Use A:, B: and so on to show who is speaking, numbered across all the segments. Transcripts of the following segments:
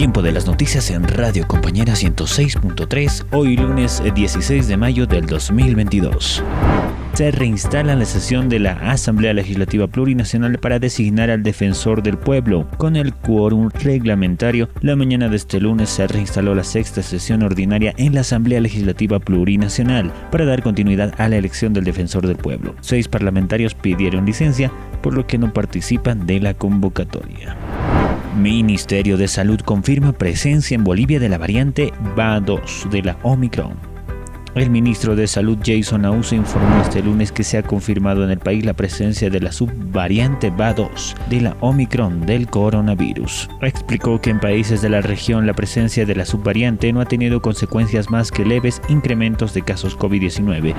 A: Tiempo de las noticias en Radio Compañera 106.3, hoy lunes 16 de mayo del 2022 se reinstala la sesión de la Asamblea Legislativa Plurinacional para designar al defensor del pueblo. Con el quórum reglamentario, la mañana de este lunes se reinstaló la sexta sesión ordinaria en la Asamblea Legislativa Plurinacional para dar continuidad a la elección del defensor del pueblo. Seis parlamentarios pidieron licencia, por lo que no participan de la convocatoria. Ministerio de Salud confirma presencia en Bolivia de la variante BA2 de la Omicron. El ministro de Salud Jason Auso informó este lunes que se ha confirmado en el país la presencia de la subvariante BA2 de la Omicron del coronavirus. Explicó que en países de la región la presencia de la subvariante no ha tenido consecuencias más que leves incrementos de casos COVID-19.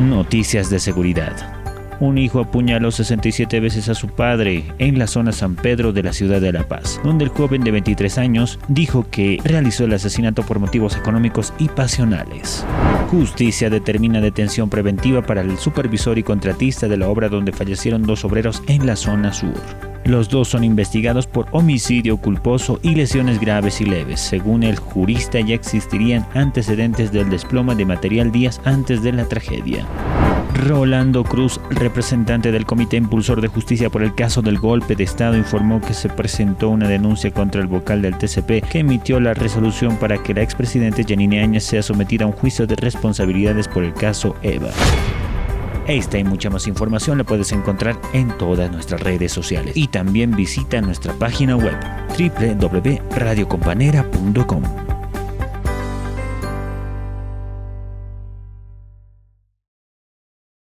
A: Noticias de seguridad. Un hijo apuñaló 67 veces a su padre en la zona San Pedro de la ciudad de La Paz, donde el joven de 23 años dijo que realizó el asesinato por motivos económicos y pasionales. Justicia determina detención preventiva para el supervisor y contratista de la obra donde fallecieron dos obreros en la zona sur. Los dos son investigados por homicidio culposo y lesiones graves y leves. Según el jurista, ya existirían antecedentes del desploma de material días antes de la tragedia. Rolando Cruz, representante del Comité Impulsor de Justicia por el caso del golpe de Estado, informó que se presentó una denuncia contra el vocal del TCP que emitió la resolución para que la expresidente Janine Áñez sea sometida a un juicio de responsabilidades por el caso EVA. Esta y mucha más información la puedes encontrar en todas nuestras redes sociales y también visita nuestra página web www.radiocompanera.com.